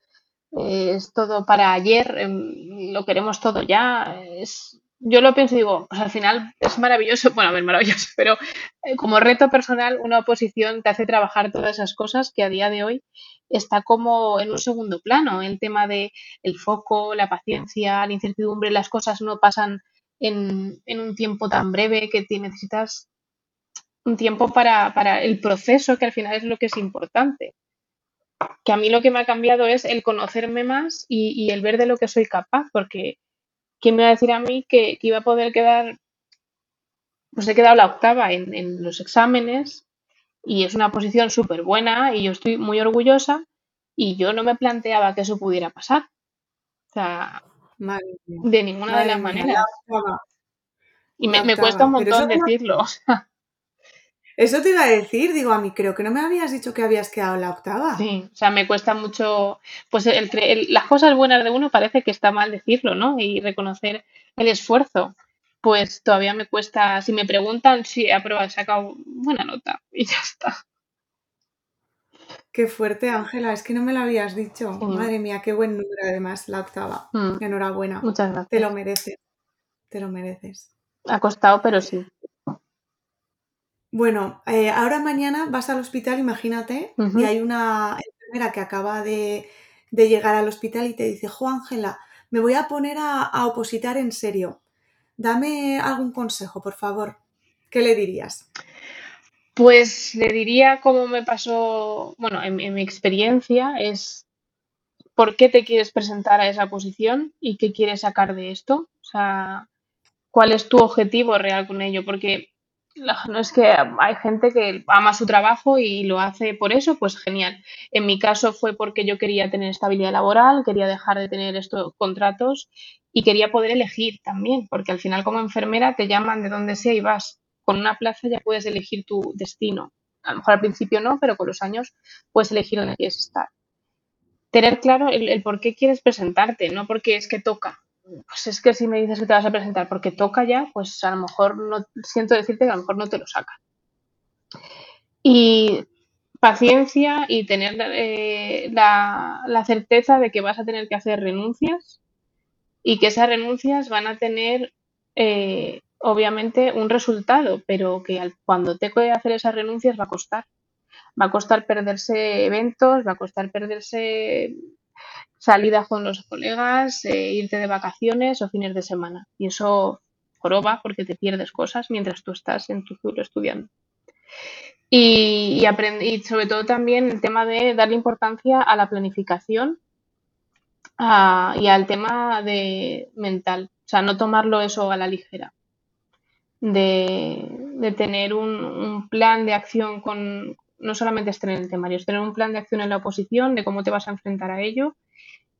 Eh, es todo para ayer, em, lo queremos todo ya. Es, yo lo pienso y digo, pues al final es maravilloso, bueno, a ver, maravilloso, pero eh, como reto personal, una oposición te hace trabajar todas esas cosas que a día de hoy está como en un segundo plano. El tema de el foco, la paciencia, la incertidumbre, las cosas no pasan en, un tiempo tan breve que necesitas un tiempo para, para el proceso, que al final es lo que es importante. Que a mí lo que me ha cambiado es el conocerme más y el ver de lo que soy capaz, porque ¿quién me va a decir a mí que, iba a poder quedar? Pues he quedado la octava en, en los exámenes y es una posición súper buena y yo estoy muy orgullosa y yo no me planteaba que eso pudiera pasar. O sea, de ninguna de las maneras. Y me, cuesta un montón decirlo. Eso te iba a decir, digo, a mí creo que no me habías dicho que habías quedado en la octava. Sí, o sea, me cuesta mucho, pues las cosas buenas de uno parece que está mal decirlo, ¿no? Y reconocer el esfuerzo. Pues todavía me cuesta, si me preguntan si he aprobado, he sacado buena nota y ya está. Qué fuerte, Ángela, es que no me lo habías dicho. Madre mía, qué buen número además, la octava. Mm. Enhorabuena. Muchas gracias. Te lo mereces, te lo mereces. Ha costado, pero sí. Bueno, eh, ahora mañana vas al hospital, imagínate, y hay una enfermera que acaba de, llegar al hospital y te dice, Jo Ángela, me voy a poner a, opositar en serio. Dame algún consejo, por favor. ¿Qué le dirías? Pues le diría cómo me pasó, bueno, en, en mi experiencia es por qué te quieres presentar a esa posición y qué quieres sacar de esto. O sea, cuál es tu objetivo real con ello, porque no es que hay gente que ama su trabajo y lo hace por eso, pues genial. En mi caso fue porque yo quería tener estabilidad laboral, quería dejar de tener estos contratos y quería poder elegir también, porque al final como enfermera te llaman de donde sea y vas. Con una plaza ya puedes elegir tu destino. A lo mejor al principio no, pero con los años puedes elegir dónde quieres estar. Tener claro el, el por qué quieres presentarte, no porque es que toca, pues es que si me dices que te vas a presentar porque toca ya, pues a lo mejor no siento decirte que a lo mejor no te lo sacan. Y paciencia y tener eh, la, certeza de que vas a tener que hacer renuncias y que esas renuncias van a tener eh, obviamente un resultado, pero que cuando te que hacer esas renuncias va a costar. Va a costar perderse eventos, va a costar perderse salida con los colegas, eh, irte de vacaciones o fines de semana. Y eso joroba porque te pierdes cosas mientras tú estás en tu culo estudiando. Y, y, sobre todo también el tema de darle importancia a la planificación y al tema de mental. O sea, no tomarlo eso a la ligera. De, tener un, plan de acción con, no solamente estar en el temario, es tener un plan de acción en la oposición, de cómo te vas a enfrentar a ello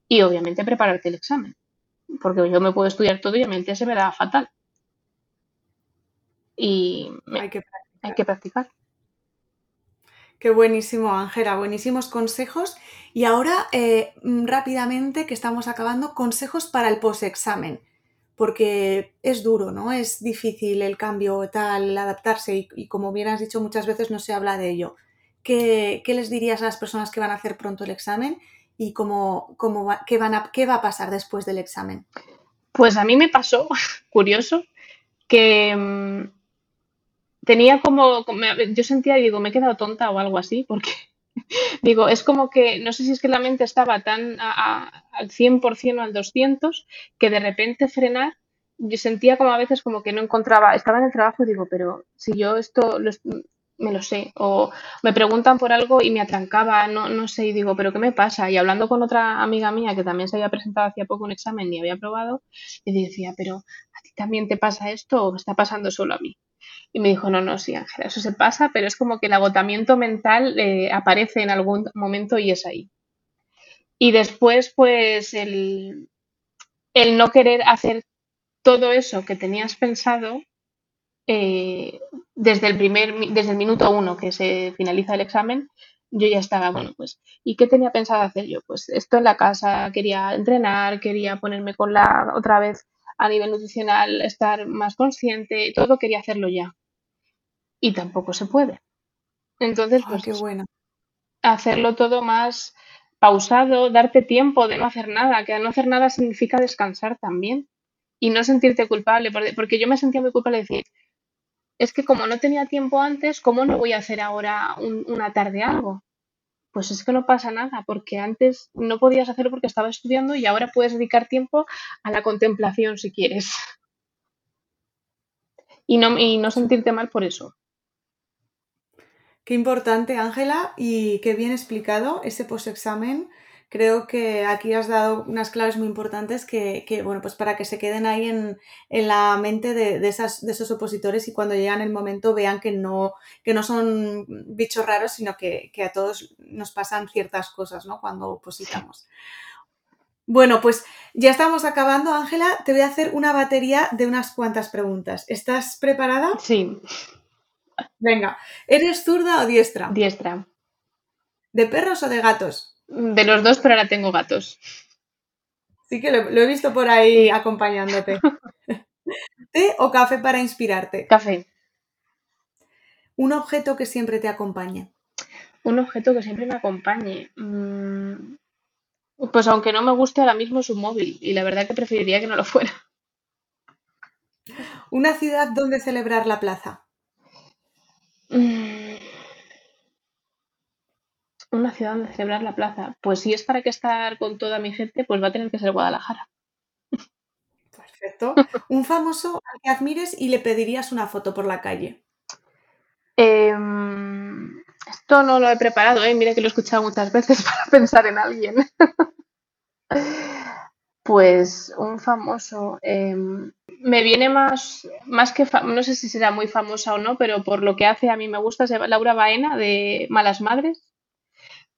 y obviamente prepararte el examen, porque yo me puedo estudiar todo y a mi mente se me da fatal. Y hay, que hay que practicar. Qué buenísimo, Ángela, buenísimos consejos. Y ahora, eh, rápidamente, que estamos acabando, consejos para el post-examen, porque es duro, ¿no? Es difícil el cambio, tal, adaptarse y, como bien has dicho, muchas veces no se habla de ello. ¿Qué, ¿Qué, les dirías a las personas que van a hacer pronto el examen y cómo, cómo va, qué, van a, qué va a pasar después del examen? Pues a mí me pasó, curioso, que mm, tenía como, yo sentía, digo, me he quedado tonta o algo así, porque digo, es como que, no sé si es que la mente estaba tan al 100% o al 200, que de repente frenar, yo sentía como a veces como que no encontraba, estaba en el trabajo y digo, pero si yo esto me lo sé. O me preguntan por algo y me atrancaba, no, no sé, y digo, ¿pero qué me pasa? Y hablando con otra amiga mía que también se había presentado hacía poco un examen y había aprobado, y decía, ¿pero a ti también te pasa esto o está pasando solo a mí? Y me dijo, no, no, sí, Ángela, eso se pasa, pero es como que el agotamiento mental eh, aparece en algún momento y es ahí. Y después, pues, el, el no querer hacer todo eso que tenías pensado, eh, desde el primer, desde el minuto uno que se finaliza el examen, yo ya estaba, bueno, pues, ¿y qué tenía pensado hacer yo? Pues esto en la casa, quería entrenar, quería ponerme con la, otra vez a nivel nutricional, estar más consciente, todo quería hacerlo ya. Y tampoco se puede. Entonces, pues, qué bueno. hacerlo todo más pausado, darte tiempo de no hacer nada, que no hacer nada significa descansar también y no sentirte culpable, porque yo me sentía muy culpable de decir, es que como no tenía tiempo antes, ¿cómo no voy a hacer ahora una tarde algo? Pues es que no pasa nada, porque antes no podías hacerlo porque estaba estudiando y ahora puedes dedicar tiempo a la contemplación si quieres. Y no, y no sentirte mal por eso. Qué importante, Ángela, y qué bien explicado ese post-examen creo que aquí has dado unas claves muy importantes que, bueno, pues para que se queden ahí en, la mente de, esas, de, esos opositores y cuando llegan el momento vean que no, que no son bichos raros, sino que, a todos nos pasan ciertas cosas, ¿no? Cuando opositamos. Bueno, pues ya estamos acabando, Ángela. Te voy a hacer una batería de unas cuantas preguntas. ¿Estás preparada? Sí. Venga, ¿eres zurda o diestra? Diestra. ¿De perros o de gatos? De los dos, pero ahora tengo gatos. Sí que lo, he visto por ahí acompañándote. ¿Té o café para inspirarte? Café. ¿Un objeto que siempre te acompañe? Un objeto que siempre me acompañe. Mm, pues aunque no me guste ahora mismo es un móvil y la verdad que preferiría que no lo fuera. ¿Una ciudad donde celebrar la plaza? Mm, una ciudad donde celebrar la plaza. Pues si es para que estar con toda mi gente, pues va a tener que ser Guadalajara. Perfecto. Un famoso al que admires y le pedirías una foto por la calle. Em, esto no lo he preparado, ¿eh? mira que lo he escuchado muchas veces para pensar en alguien. pues un famoso. Em, me viene más, más que, no sé si será muy famosa o no, pero por lo que hace a mí me gusta, es Laura Baena de Malas Madres.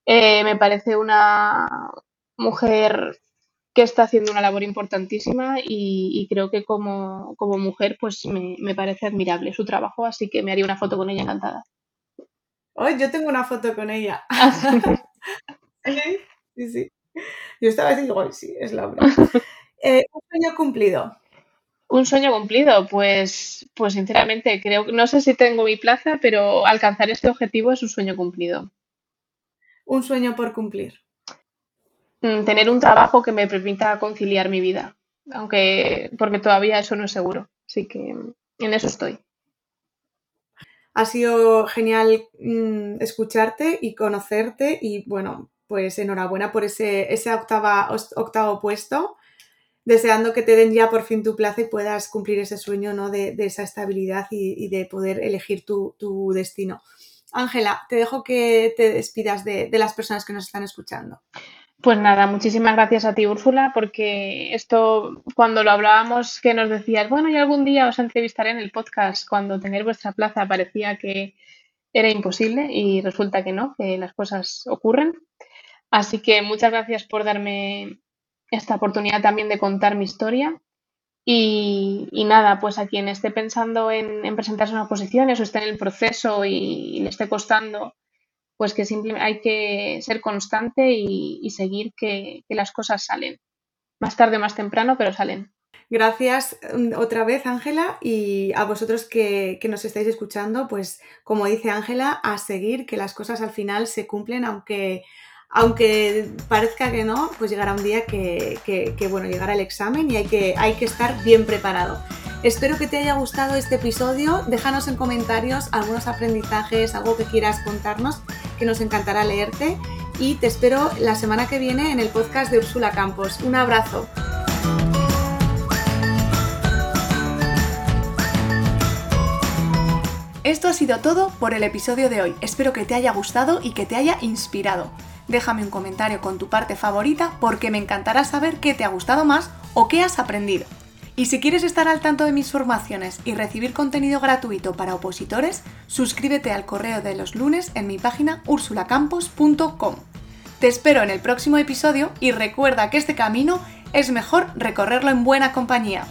Eh, me parece una mujer que está haciendo una labor importantísima y, creo que como, mujer pues me, parece admirable su trabajo, así que me haría una foto con ella encantada. Hoy yo tengo una foto con ella. Ah, sí, sí. Yo estaba digo, sí, es Laura. Eh, un sueño cumplido. Un sueño cumplido, pues, pues sinceramente creo que no sé si tengo mi plaza, pero alcanzar este objetivo es un sueño cumplido. Un sueño por cumplir. Mm, tener un trabajo que me permita conciliar mi vida, aunque porque todavía eso no es seguro. Así que en eso estoy. Ha sido genial mm, escucharte y conocerte y bueno, pues enhorabuena por ese, ese octava, octavo puesto, deseando que te den ya por fin tu plaza y puedas cumplir ese sueño ¿no? de, esa estabilidad y, de poder elegir tu, destino. Ángela, te dejo que te despidas de las personas que nos están escuchando. Pues nada, muchísimas gracias a ti, Úrsula, porque esto, cuando lo hablábamos, que nos decías, bueno, y algún día os entrevistaré en el podcast, cuando tener vuestra plaza parecía que era imposible y resulta que no, que las cosas ocurren. Así que muchas gracias por darme esta oportunidad también de contar mi historia. Y, nada, pues a quien esté pensando en, presentarse a una oposición o esté en el proceso y le esté costando pues que simplemente hay que ser constante y, seguir que, las cosas salen. Más tarde más temprano, pero salen. Gracias mm, otra vez, Ángela, y a vosotros que, nos estáis escuchando, pues como dice Ángela, a seguir, que las cosas al final se cumplen, aunque, aunque parezca que no, pues llegará un día que, bueno, llegará el examen y hay que, hay que estar bien preparado. Espero que te haya gustado este episodio. Déjanos en comentarios algunos aprendizajes, algo que quieras contarnos, que nos encantará leerte. Y te espero la semana que viene en el podcast de Úrsula Campos. Un abrazo. Esto ha sido todo por el episodio de hoy. Espero que te haya gustado y que te haya inspirado. Déjame un comentario con tu parte favorita porque me encantará saber qué te ha gustado más o qué has aprendido. Y si quieres estar al tanto de mis formaciones y recibir contenido gratuito para opositores, suscríbete al correo de los lunes en mi página ursulacampos.com. Te espero en el próximo episodio y recuerda que este camino es mejor recorrerlo en buena compañía.